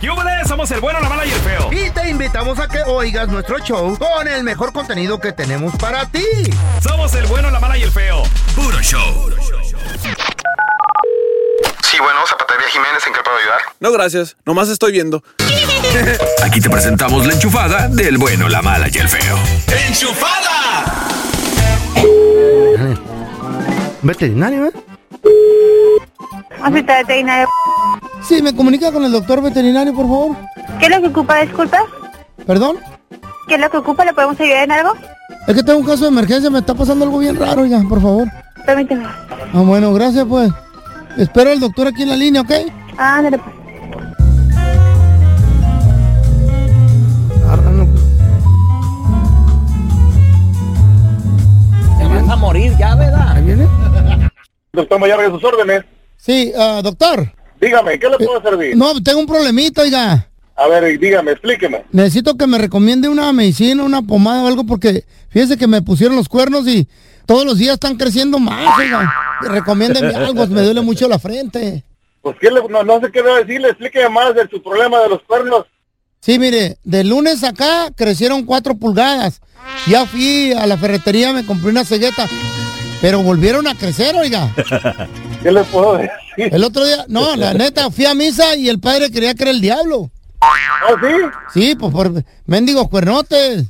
¡Yúbales! Somos el bueno, la mala y el feo. Y te invitamos a que oigas nuestro show con el mejor contenido que tenemos para ti. Somos el bueno, la mala y el feo. Puro show. Sí, bueno, Zapatería Jiménez, ¿en qué puedo ayudar? No, gracias. Nomás estoy viendo. Aquí te presentamos la enchufada del bueno, la mala y el feo. ¡Enchufada! ¿Veterinario, eh? Hospital veterinario. Sí, me comunica con el doctor veterinario, por favor. ¿Qué es lo que ocupa, disculpa? ¿Perdón? ¿Qué es lo que ocupa? ¿Le podemos ayudar en algo? Es que tengo un caso de emergencia, me está pasando algo bien raro, ya, por favor. Permíteme. Ah, bueno, gracias, pues. Espero al doctor aquí en la línea, ¿ok? Ah, dale, pues. Te vas a morir ya, ¿verdad? ¿Ahí viene? Doctor sus órdenes. Sí, ah, doctor. Dígame, ¿qué le puedo servir? No, tengo un problemita, oiga. A ver, dígame, explíqueme. Necesito que me recomiende una medicina, una pomada o algo, porque fíjese que me pusieron los cuernos y todos los días están creciendo más, oiga. Recomiéndeme algo, me duele mucho la frente. Pues, ¿qué le, no, no sé qué debo decirle, explíqueme más de su problema de los cuernos. Sí, mire, de lunes acá crecieron cuatro pulgadas. Ya fui a la ferretería, me compré una cegueta, pero volvieron a crecer, oiga. ¿Qué le puedo decir? El otro día, no, la neta, fui a misa y el padre creía que era el diablo. ¿Ah, sí? Sí, pues por mendigos cuernotes.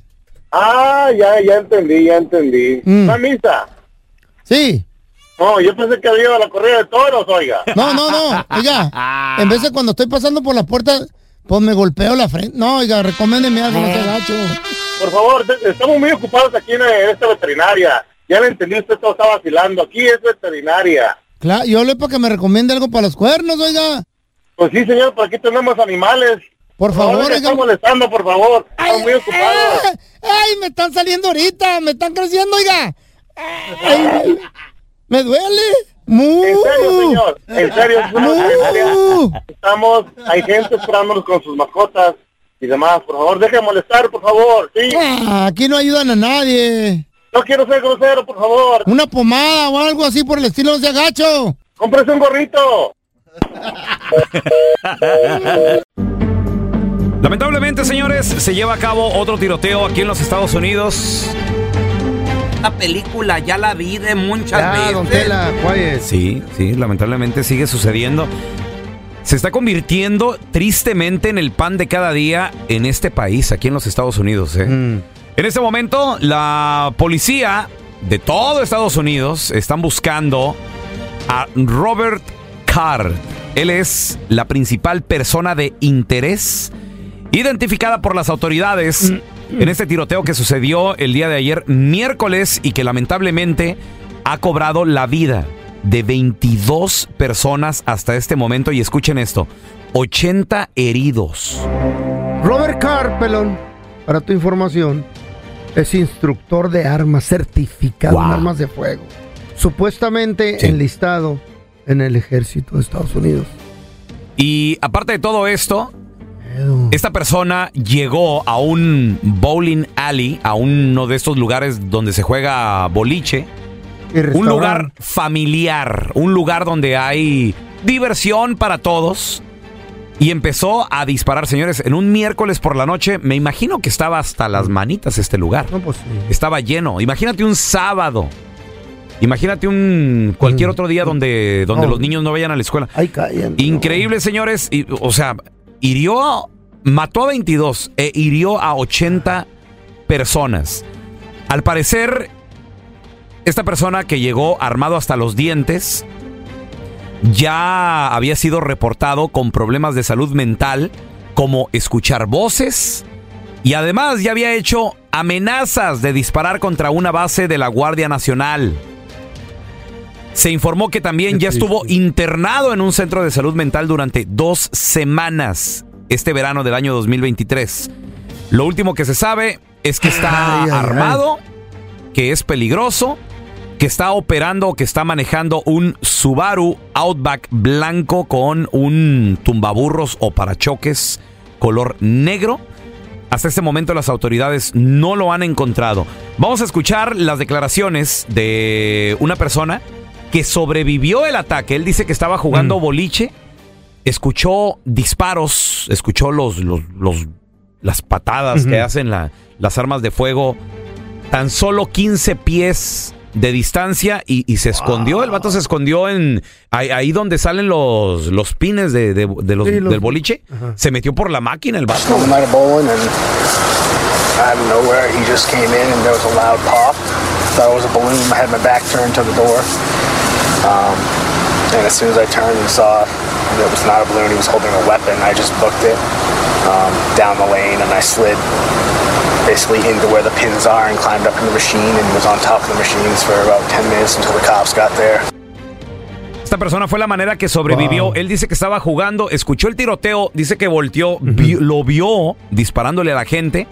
Ah, ya, ya entendí, ya entendí. Mm. ¿Una misa? Sí. No, yo pensé que había la corrida de toros, oiga. No, no, no, oiga. En vez de cuando estoy pasando por la puerta, pues me golpeo la frente. No, oiga, recomiéndeme algo, no sea gacho. Por favor, estamos muy ocupados aquí en, en esta veterinaria. Ya le entendí, usted todo está vacilando. Aquí es veterinaria. Claro, yo le para que me recomiende algo para los cuernos, oiga. Pues sí, señor, por aquí tenemos animales. Por favor, no me están molestando, por favor. Estamos muy ocupados. ¡Ay! ¡Ay, me están saliendo ahorita! ¡Me están creciendo, oiga! ¡Ay, me duele! ¡Mu! En serio, señor. En serio. Estamos, hay gente esperándonos con sus mascotas y demás. Por favor, deje de molestar, por favor. Sí. Ah, aquí no ayudan a nadie. No quiero ser grosero, por favor. Una pomada o algo así por el estilo, no sea gacho. Cómprese un gorrito. Lamentablemente, señores, se lleva a cabo otro tiroteo aquí en los Estados Unidos. Esta película ya la vi de muchas Ya, don veces. Tela, quiet. Sí, sí, lamentablemente sigue sucediendo. Se está convirtiendo tristemente en el pan de cada día en este país, aquí en los Estados Unidos. ¿eh? Mm. En este momento, la policía de todo Estados Unidos están buscando a Robert Carr. Él es la principal persona de interés identificada por las autoridades en este tiroteo que sucedió el día de ayer, miércoles, y que lamentablemente ha cobrado la vida de 22 personas hasta este momento. Y escuchen esto, 80 heridos. Robert Carr, pelón, para tu información, es instructor de armas, certificado en armas de fuego. Supuestamente Sí. enlistado en el ejército de Estados Unidos. Y aparte de todo esto, esta persona llegó a un bowling alley, a uno de estos lugares donde se juega boliche. Un lugar familiar, un lugar donde hay diversión para todos. Y empezó a disparar, señores, en un miércoles por la noche. Me imagino que estaba hasta las manitas este lugar. No, pues sí. Estaba lleno. Imagínate un sábado. Imagínate un cualquier otro día donde, donde No. los niños no vayan a la escuela. Ay, callen. Increíble, señores. Y, o sea, hirió, mató a 22 e hirió a 80 personas. Al parecer, esta persona que llegó armado hasta los dientes ya había sido reportado con problemas de salud mental, como escuchar voces, y además ya había hecho amenazas de disparar contra una base de la Guardia Nacional. Se informó que también ya estuvo internado en un centro de salud mental durante dos semanas este verano del año 2023. Lo último que se sabe es que está Ay, ay, ay. armado, que es peligroso, que está operando o que está manejando un Subaru Outback blanco con un tumbaburros o parachoques color negro. Hasta este momento las autoridades no lo han encontrado. Vamos a escuchar las declaraciones de una persona que sobrevivió el ataque. Él dice que estaba jugando boliche, escuchó disparos, escuchó los, los, los- las patadas que hacen la- las armas de fuego, tan solo 15 pies de distancia y, y se escondió. El vato se escondió en ahí, ahí donde salen los, los pines de, de- de los- Sí, los- del boliche. Se metió por la máquina el vato. out of nowhere, he just came in, and there was a loud pop. Thought it was a balloon. I had my back turned to the door, um, and as soon as I turned and saw that it was not a balloon, he was holding a weapon. I just booked it um, down the lane, and I slid basically into where the pins are and climbed up in the machine and was on top of the machines for about 10 minutes until the cops got there. Esta persona fue la manera que sobrevivió. Wow. Él dice que estaba jugando, escuchó el tiroteo, dice que volteó, vi- lo vio disparándole a la gente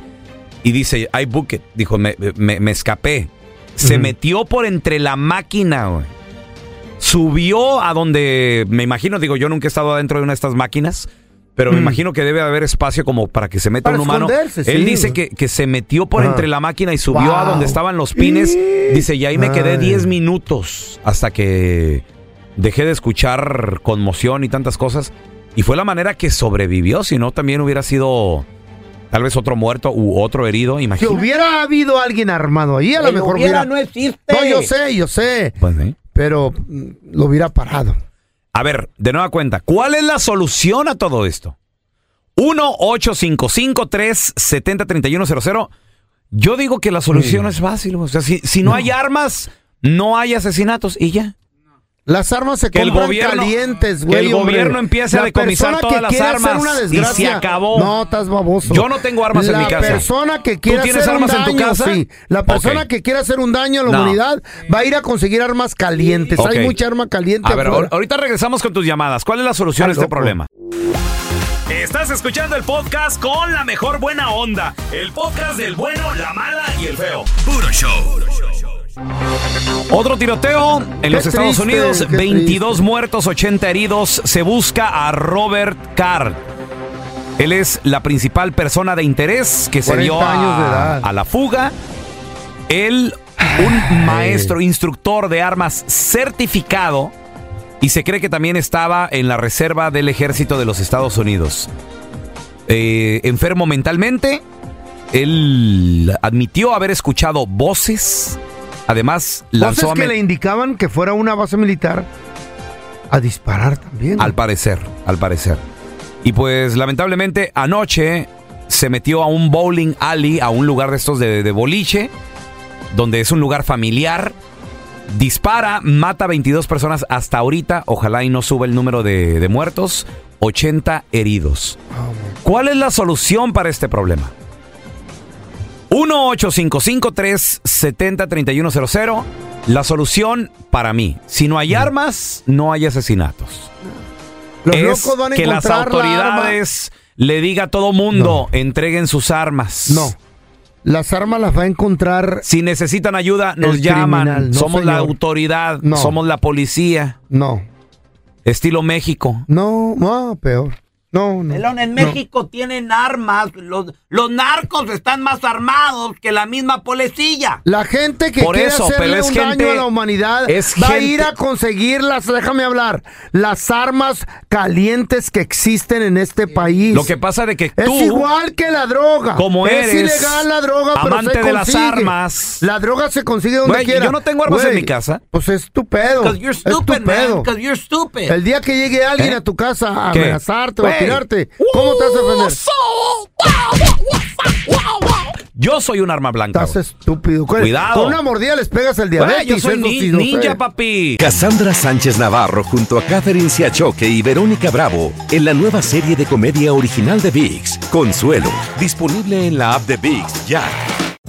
y dice, I book it. Dijo, me, me- me escapé. Se metió por entre la máquina, güey. Subió a donde, me imagino, digo, yo nunca he estado adentro de una de estas máquinas, pero me imagino que debe haber espacio como para que se meta Para un humano. esconderse, Él sí, dice que, que se metió por entre la máquina y subió a Wow. donde estaban los pines. Dice, y ahí me quedé Ay. 10 minutos hasta que dejé de escuchar conmoción y tantas cosas. Y fue la manera que sobrevivió, si no también hubiera sido tal vez otro muerto u otro herido, Si imagínate. hubiera habido alguien armado ahí, a lo mejor hubiera hubiera... no existe. No, yo sé, yo sé. Pues, ¿eh? Pero mm, lo hubiera parado. A ver, de nueva cuenta, ¿cuál es la solución a todo esto? 1-855-370-3100. Yo digo que la solución es fácil. O sea, si, si no, hay armas, no hay asesinatos y ya. Las armas se Que el compran gobierno- calientes, que güey. el hombre. gobierno empiece a La decomisar persona todas que las quiere hacer armas una y se desgracia- acabó. No, estás baboso. Yo no tengo armas en la mi casa. persona que quiere ¿Tú tienes hacer armas un en tu casa? sí. La persona que quiere hacer un daño a la No. humanidad va a ir a conseguir armas calientes. Hay mucha arma caliente A ver, afuera. ahor- ahorita regresamos con tus llamadas. ¿Cuál es la solución a este loco. problema? Estás escuchando el podcast con la mejor buena onda. El podcast del bueno, la mala y el feo. Puro show. Otro tiroteo en Qué los Estados Unidos. qué 22 muertos, 80 heridos. Se busca a Robert Carr. Él es la principal persona de interés que se 40 dio a, la fuga. Él, un maestro, instructor de armas certificado. Y se cree que también estaba en la reserva del ejército de los Estados Unidos. Eh, enfermo mentalmente, él admitió haber escuchado voces. Además, lanzó Voces que le indicaban que fuera una base militar a disparar también. Al parecer, al parecer. Y pues lamentablemente anoche se metió a un bowling alley, a un lugar de estos de, de boliche, donde es un lugar familiar. Dispara, mata a 22 personas hasta ahorita. Ojalá y no suba el número de, de muertos. 80 heridos. ¿Cuál es la solución para este problema? 1-855-370-3100. La solución para mí. Si no hay armas, no hay asesinatos. Los es locos van a que las encontrar la arma. autoridades le diga a todo mundo, entreguen sus armas. No. Las armas las va a encontrar. Si necesitan ayuda, nos El llaman. criminal, no, somos la señor. autoridad, No. somos la policía. No. Estilo México. No, no, peor. No, no. Pelón, en no. México tienen armas. Los, Los narcos están más armados que la misma policía. La gente que Por quiere eso, hacerle pero es un gente- daño a la humanidad es va a gente- ir a conseguir las, déjame hablar, las armas calientes que existen en este país. Lo que pasa de que es tú, igual que la droga. como es eres ilegal la droga, pero amante se de las consigue. armas. La droga se consigue donde Güey, quiera. yo no tengo armas en Güey, mi casa. Pues es tu pedo. Because you're es tu stupid, man. pedo. Because you're stupid. El día que llegue alguien ¿Eh? a tu casa a ¿Qué? amenazarte o a Güey. tirarte, ¿cómo te vas a defender? Yo soy un arma blanca. Estás estúpido. Cuidado. Con una mordida les pegas el diabetes. yo soy ni- ninja, papi. Cassandra Sánchez Navarro junto a Catherine Siachoque y Verónica Bravo en la nueva serie de comedia original de VIX, Consuelo, disponible en la app de VIX ya.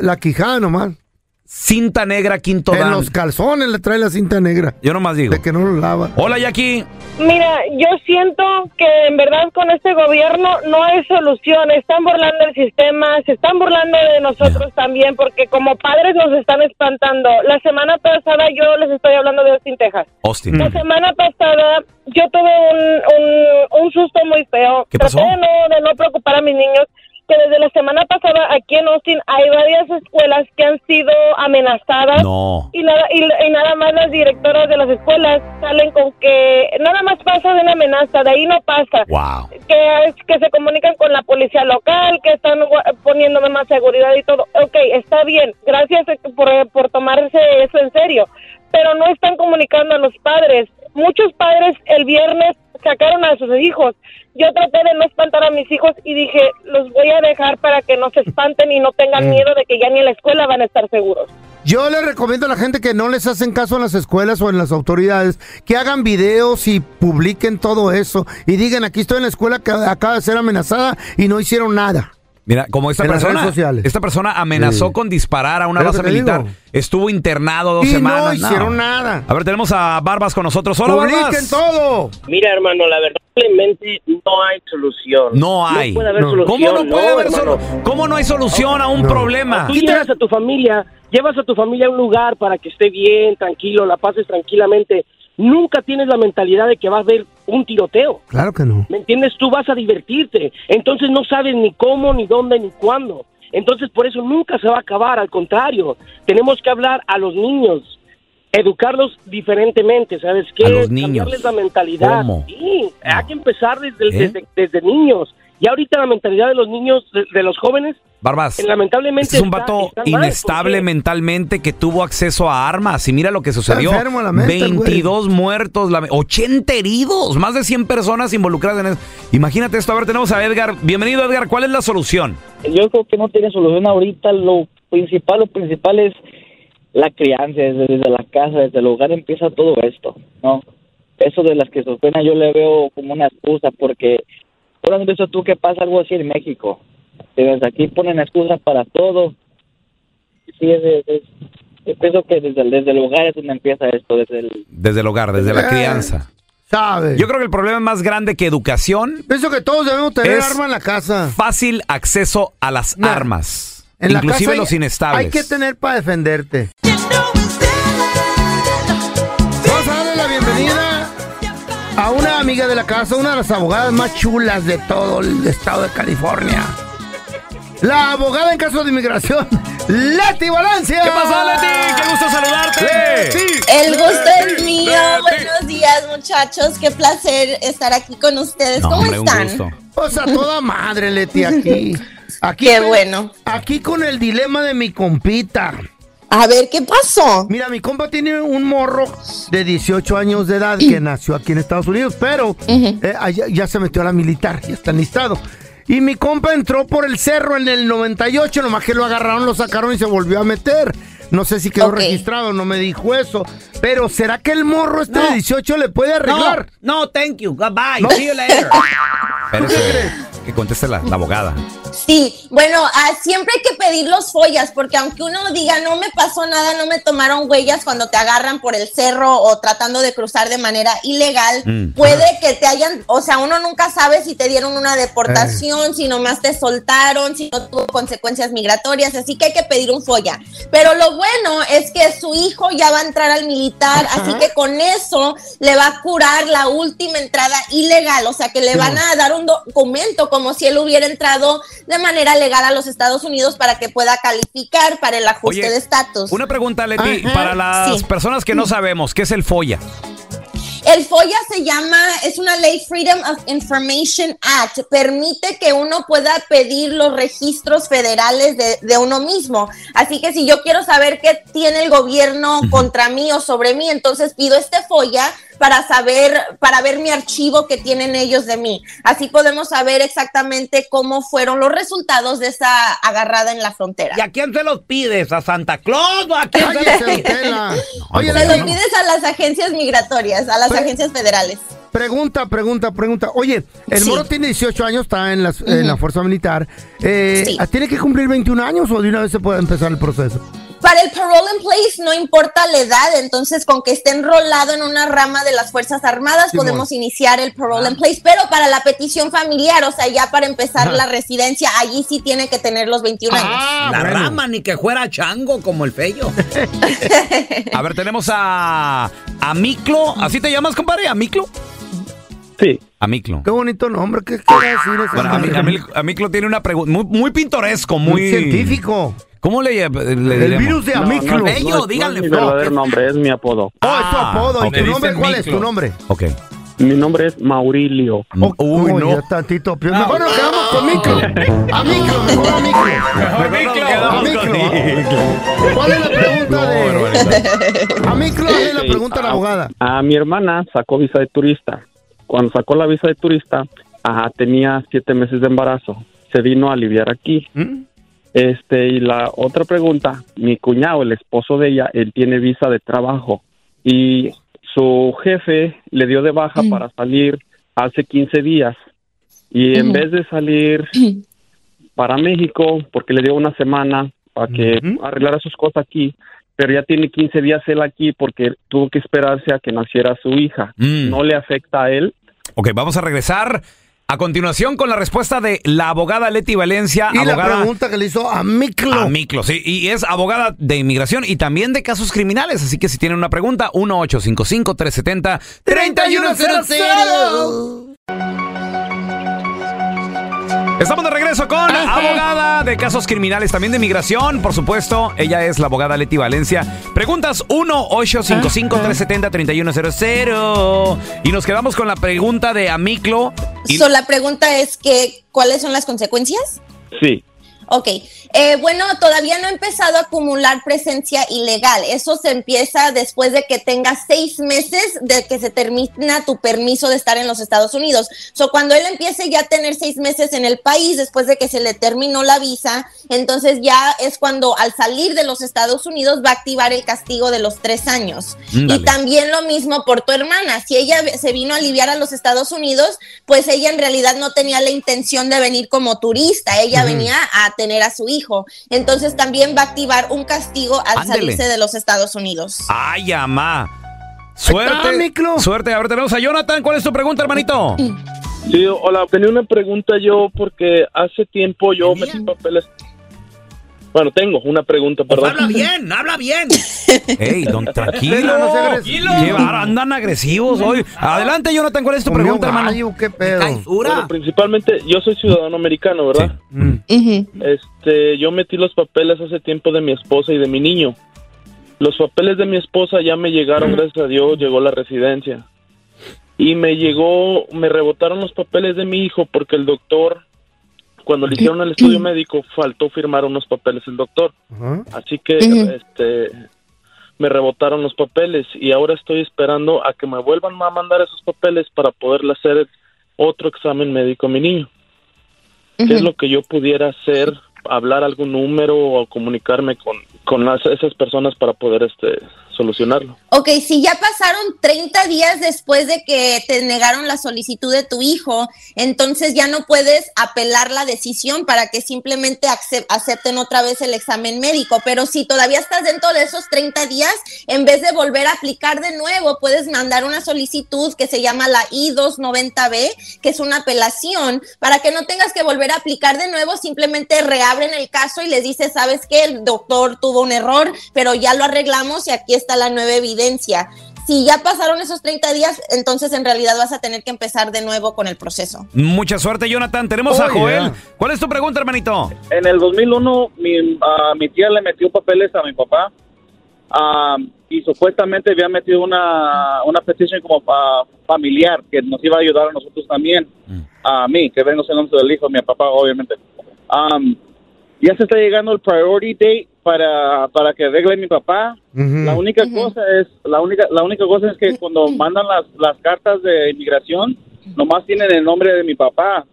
La quijada nomás. Cinta negra, quinto En dan. los calzones le trae la cinta negra. Yo nomás digo. De que no lo lava. Hola, Jackie. Mira, yo siento que en verdad con este gobierno no hay solución. Están burlando el sistema, se están burlando de nosotros también, porque como padres nos están espantando. La semana pasada yo les estoy hablando de Austin, Texas. Austin. La semana pasada yo tuve un, un, un susto muy feo. ¿Qué pasó? Traté de no, de no preocupar a mis niños, que desde la semana pasada aquí en Austin hay varias escuelas que han sido amenazadas. No. Y nada, y, y nada más las directoras de las escuelas salen con que nada más pasa de una amenaza, de ahí no pasa. Wow. Que, es, que se comunican con la policía local, que están poniéndome más seguridad y todo. Ok, está bien, gracias por, por tomarse eso en serio, pero no están comunicando a los padres. Muchos padres el viernes sacaron a sus hijos. Yo traté de no espantar a mis hijos y dije, los voy a dejar para que no se espanten y no tengan Mm. miedo de que ya ni en la escuela van a estar seguros. Yo le recomiendo a la gente que no les hacen caso en las escuelas o en las autoridades, que hagan videos y publiquen todo eso y digan, aquí estoy en la escuela que acaba de ser amenazada y no hicieron nada. Mira, como esta En persona, sociales. esta persona amenazó Sí. con disparar a una base militar. digo. Estuvo internado dos Y no semanas. hicieron nada. A ver, tenemos a Barbas con nosotros. Hola, Publiquen Barbas. todo. Mira, hermano, la verdad, simplemente no hay solución. No hay. No puede haber No. solución. ¿Cómo no puede haber hermano. solu- ¿Cómo no hay solución a un No. problema? Tú llevas a tu familia, llevas a tu familia a un lugar para que esté bien, tranquilo, la pases tranquilamente. Nunca tienes la mentalidad de que va a haber un tiroteo. Claro que no. ¿Me entiendes? Tú vas a divertirte. Entonces no sabes ni cómo, ni dónde, ni cuándo. Entonces por eso nunca se va a acabar. Al contrario, tenemos que hablar a los niños, educarlos diferentemente, ¿sabes qué? A los niños. Cambiarles la mentalidad. ¿Cómo? Sí, hay que empezar desde, ¿Eh? desde, desde niños. Y ahorita la mentalidad de los niños, de, de los jóvenes, Barbas. lamentablemente Este es un está- vato está mal, inestable porque- mentalmente que tuvo acceso a armas. Y mira lo que sucedió. la mente, el güey. 22 muertos, la- 80 heridos, más de 100 personas involucradas en eso. Imagínate esto. A ver, tenemos a Edgar. Bienvenido, Edgar. ¿Cuál es la solución? Yo creo que no tiene solución ahorita. Lo principal, lo principal es la crianza, desde, desde la casa, desde el hogar empieza todo esto, ¿no? Eso de la esquizofrenia yo le veo como una excusa porque ¿cuándo has visto tú que pasa algo así en México? Desde aquí ponen excusa para todo. Sí, es, es- es- yo pienso que desde, el- desde el hogar es donde empieza esto, desde el... Desde el hogar, desde la Eh, crianza. ¿Sabes? Yo creo que el problema es más grande que educación. Pienso que todos debemos tener Es arma en la casa. Fácil acceso a las armas. En la inclusive casa hay- los inestables. Hay que tener para defenderte. Vamos a darle la bienvenida a una amiga de la casa, una de las abogadas más chulas de todo el estado de California. La abogada en caso de inmigración, Leti Valencia. ¿Qué pasó, Leti? ¡Qué gusto saludarte! El gusto es mío. Buenos días, muchachos. Qué placer estar aquí con ustedes. No, ¿Cómo hombre, un están? gusto. Pues a toda madre, Leti, aquí. aquí Qué con- bueno. Aquí con el dilema de mi compita. A ver, ¿qué pasó? Mira, mi compa tiene un morro de 18 años de edad que nació aquí en Estados Unidos, pero eh, ya se metió a la militar, ya está enlistado. Y mi compa entró por el cerro en el 98, nomás que lo agarraron, lo sacaron y se volvió a meter. No sé si quedó registrado, no me dijo eso. Pero ¿será que el morro este de 18 le puede arreglar? No, no, thank you. Goodbye. No. See you later. Espérese, que conteste la, la abogada. Sí, bueno, ah, siempre hay que pedir los follas, porque aunque uno diga no me pasó nada, no me tomaron huellas cuando te agarran por el cerro o tratando de cruzar de manera ilegal, Mm. puede que te hayan, o sea, uno nunca sabe si te dieron una deportación, si nomás te soltaron, si no tuvo consecuencias migratorias, así que hay que pedir un folla. Pero lo bueno es que su hijo ya va a entrar al militar, así que con eso le va a curar la última entrada ilegal, o sea, que le van a dar un documento como si él hubiera entrado de manera legal a los Estados Unidos para que pueda calificar para el ajuste Oye, de estatus. Una pregunta, Leti, Ajá. para las Sí. personas que no sabemos, ¿qué es el FOIA? El FOIA se llama, es una ley Freedom of Information Act, permite que uno pueda pedir los registros federales de, de uno mismo. Así que si yo quiero saber qué tiene el gobierno contra mí o sobre mí, entonces pido este FOIA para saber, para ver mi archivo que tienen ellos de mí. Así podemos saber exactamente cómo fueron los resultados de esa agarrada en la frontera. ¿Y a quién se los pides? ¿A Santa Claus o a quién se los pides? Oye, Se los pides a las agencias migratorias, a las agencias federales. Pregunta, pregunta, pregunta. Oye, el Sí. moro tiene 18 años, está en, las- en la fuerza militar. Eh, Sí. ¿Tiene que cumplir 21 años o de una vez se puede empezar el proceso? Para el parole in place no importa la edad, entonces con que esté enrolado en una rama de las Fuerzas Armadas Simón. podemos iniciar el parole in place, pero para la petición familiar, o sea, ya para empezar la residencia, allí sí tiene que tener los 21 La años. rama, ni que fuera chango como el fello. A ver, tenemos a Amiclo. ¿Así te llamas, compadre? ¿Amiclo? Sí. Amiclo. Qué bonito nombre, ¿qué quiere decir eso? Bueno, Ami- Ami- Amiclo tiene una pregunta muy, muy pintoresco, muy... Muy científico. ¿Cómo le, le El diremos? virus de No, no, es- no es- no es mi verdadero nombre, es mi apodo. Oh, es tu apodo. ¿Y ok. tu nombre cuál es Miclo. tu nombre? Ok. Mi nombre es Maurilio. Oh, uy, ya tantito. Pero Mejor nos quedamos con Miclo. Amiclo, mejor Amiclo. Amiclo. ¿Cuál es la pregunta de...? Amiclo, hazle la Sí, pregunta a la a- abogada. A mi hermana sacó visa de turista. Cuando sacó la visa de turista, ajá, tenía siete meses de embarazo. Se vino a aliviar aquí. ¿Mm? Este, y la otra pregunta, mi cuñado, el esposo de ella, él tiene visa de trabajo y su jefe le dio de baja para salir hace 15 días y en vez de salir para México, porque le dio una semana para que arreglara sus cosas aquí, pero ya tiene 15 días él aquí porque tuvo que esperarse a que naciera su hija. Mm. ¿No le afecta a él? Ok, vamos a regresar a continuación con la respuesta de la abogada Leti Valencia. Y la abogada pregunta que le hizo a Miclo. A Miclo, sí. Y es abogada de inmigración y también de casos criminales. Así que si tienen una pregunta, 1-855-370-3100. Estamos de regreso con abogada de casos criminales, también de inmigración, por supuesto. Ella es la abogada Leti Valencia. Preguntas 1-855-370-3100. Y nos quedamos con la pregunta de Amiclo. Y- So, la pregunta es que, ¿cuáles son las consecuencias? Sí. Ok, eh, bueno, todavía no he empezado a acumular presencia ilegal. Eso se empieza después de que tengas seis meses de que se termina tu permiso de estar en los Estados Unidos. So, cuando él empiece ya a tener seis meses en el país, después de que se le terminó la visa, entonces ya es cuando al salir de los Estados Unidos va a activar el castigo de los tres años. Y también lo mismo por tu hermana. Si ella se vino a aliviar a los Estados Unidos, pues ella en realidad no tenía la intención de venir como turista. Ella venía a tener a su hijo. Entonces también va a activar un castigo al Ándele. salirse de los Estados Unidos. Ay, amá. Suerte. Suerte. Ahora tenemos a Jonathan. ¿Cuál es tu pregunta, hermanito? Sí, hola, tenía una pregunta yo porque hace tiempo yo metí papeles. Bueno, tengo una pregunta, perdón. Habla bien, habla bien. Ey, don, tranquilo. no sea agresivo. Qué bar- andan agresivos hoy. Adelante, Jonathan. ¿Cuál es tu pregunta, hermano? ¿Qué pedo? Bueno, principalmente, yo soy ciudadano americano, ¿verdad? Este, yo metí los papeles hace tiempo de mi esposa y de mi niño. Los papeles de mi esposa ya me llegaron, gracias a Dios, llegó la residencia. y me llegó, me rebotaron los papeles de mi hijo porque el doctor, cuando le hicieron el estudio médico, faltó firmar unos papeles el doctor. Así que este me rebotaron los papeles y ahora estoy esperando a que me vuelvan a mandar esos papeles para poderle hacer otro examen médico a mi niño. ¿Qué es lo que yo pudiera hacer? Hablar algún número o comunicarme con, con las- esas personas para poder este solucionarlo. Ok, si ya pasaron 30 días después de que te negaron la solicitud de tu hijo, entonces ya no puedes apelar la decisión para que simplemente acep- acepten otra vez el examen médico. Pero si todavía estás dentro de esos 30 días, en vez de volver a aplicar de nuevo, puedes mandar una solicitud que se llama la I-290B, que es una apelación, para que no tengas que volver a aplicar de nuevo, simplemente reabren el caso y les dices, sabes que el doctor tuvo un error, pero ya lo arreglamos y aquí está la nueva evidencia. Si ya pasaron esos 30 días, entonces en realidad vas a tener que empezar de nuevo con el proceso. Mucha suerte, Jonathan. Tenemos a Joel. yeah. ¿Cuál es tu pregunta, hermanito? En el 2001, mi, ah, mi tía le metió papeles a mi papá ah, y supuestamente había metido una, una petición como pa- familiar que nos iba a ayudar a nosotros también, a mí, que vengo siendo del hijo mi papá, obviamente. Am, ya se está llegando el priority date para, para que arregle mi papá. La única cosa es, la única, la única cosa es que cuando mandan las, las cartas de inmigración, nomás tienen el nombre de mi papá.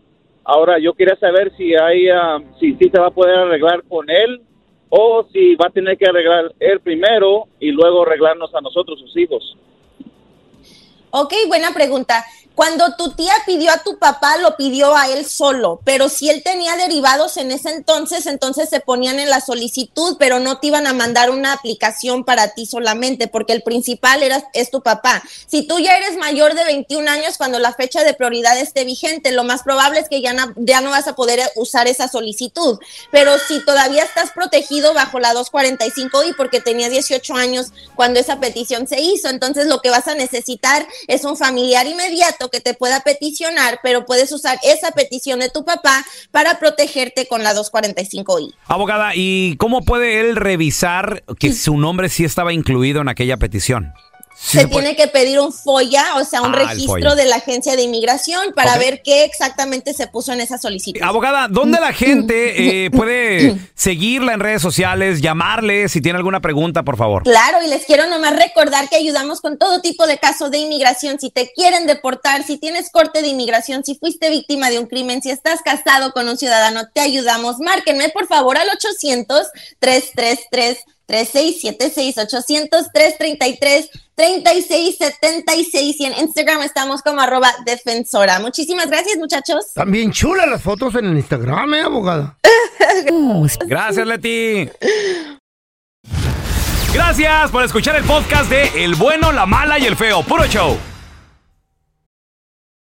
Ahora yo quería saber si hay, ah, si, si se va a poder arreglar con él o si va a tener que arreglar él primero y luego arreglarnos a nosotros sus hijos. Ok, buena pregunta. Cuando tu tía pidió a tu papá, lo pidió a él solo, pero si él tenía derivados en ese entonces, entonces se ponían en la solicitud, pero no te iban a mandar una aplicación para ti solamente, porque el principal era, es tu papá. Si tú ya eres mayor de 21 años, cuando la fecha de prioridad esté vigente, lo más probable es que ya no, ya no vas a poder usar esa solicitud. Pero si todavía estás protegido bajo la 245I porque tenías 18 años cuando esa petición se hizo, entonces lo que vas a necesitar es un familiar inmediato que te pueda peticionar, pero puedes usar esa petición de tu papá para protegerte con la 245I. Abogada, ¿y cómo puede él revisar que su nombre sí estaba incluido en aquella petición? Sí se tiene que pedir un FOIA, o sea, un Ah, registro de la agencia de inmigración para ver qué exactamente se puso en esa solicitud. Abogada, ¿dónde la gente eh, puede seguirla en redes sociales, llamarle si tiene alguna pregunta, por favor? Claro, y les quiero nomás recordar que ayudamos con todo tipo de casos de inmigración. Si te quieren deportar, si tienes corte de inmigración, si fuiste víctima de un crimen, si estás casado con un ciudadano, te ayudamos. Márquenme por favor al 800-333-3676, 800-333-3676 y en Instagram estamos como arroba defensora. Muchísimas gracias muchachos. También chulas las fotos en el Instagram, ¿eh, abogada? Gracias, Leti. Gracias por escuchar el podcast de El bueno, la mala y el feo. Puro show.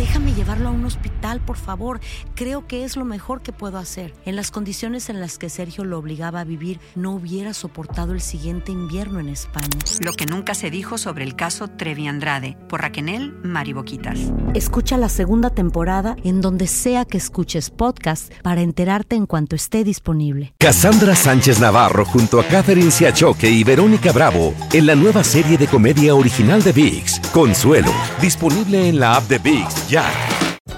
Déjame llevarlo a un hospital, por favor. Creo que es lo mejor que puedo hacer. En las condiciones en las que Sergio lo obligaba a vivir, no hubiera soportado el siguiente invierno en España. Lo que nunca se dijo sobre el caso Trevi Andrade por Raquel Mariboquitas. Escucha la segunda temporada en donde sea que escuches podcast para enterarte en cuanto esté disponible. Cassandra Sánchez Navarro junto a Catherine Siachoque y Verónica Bravo en la nueva serie de comedia original de VIX, Consuelo, disponible en la app de VIX ya.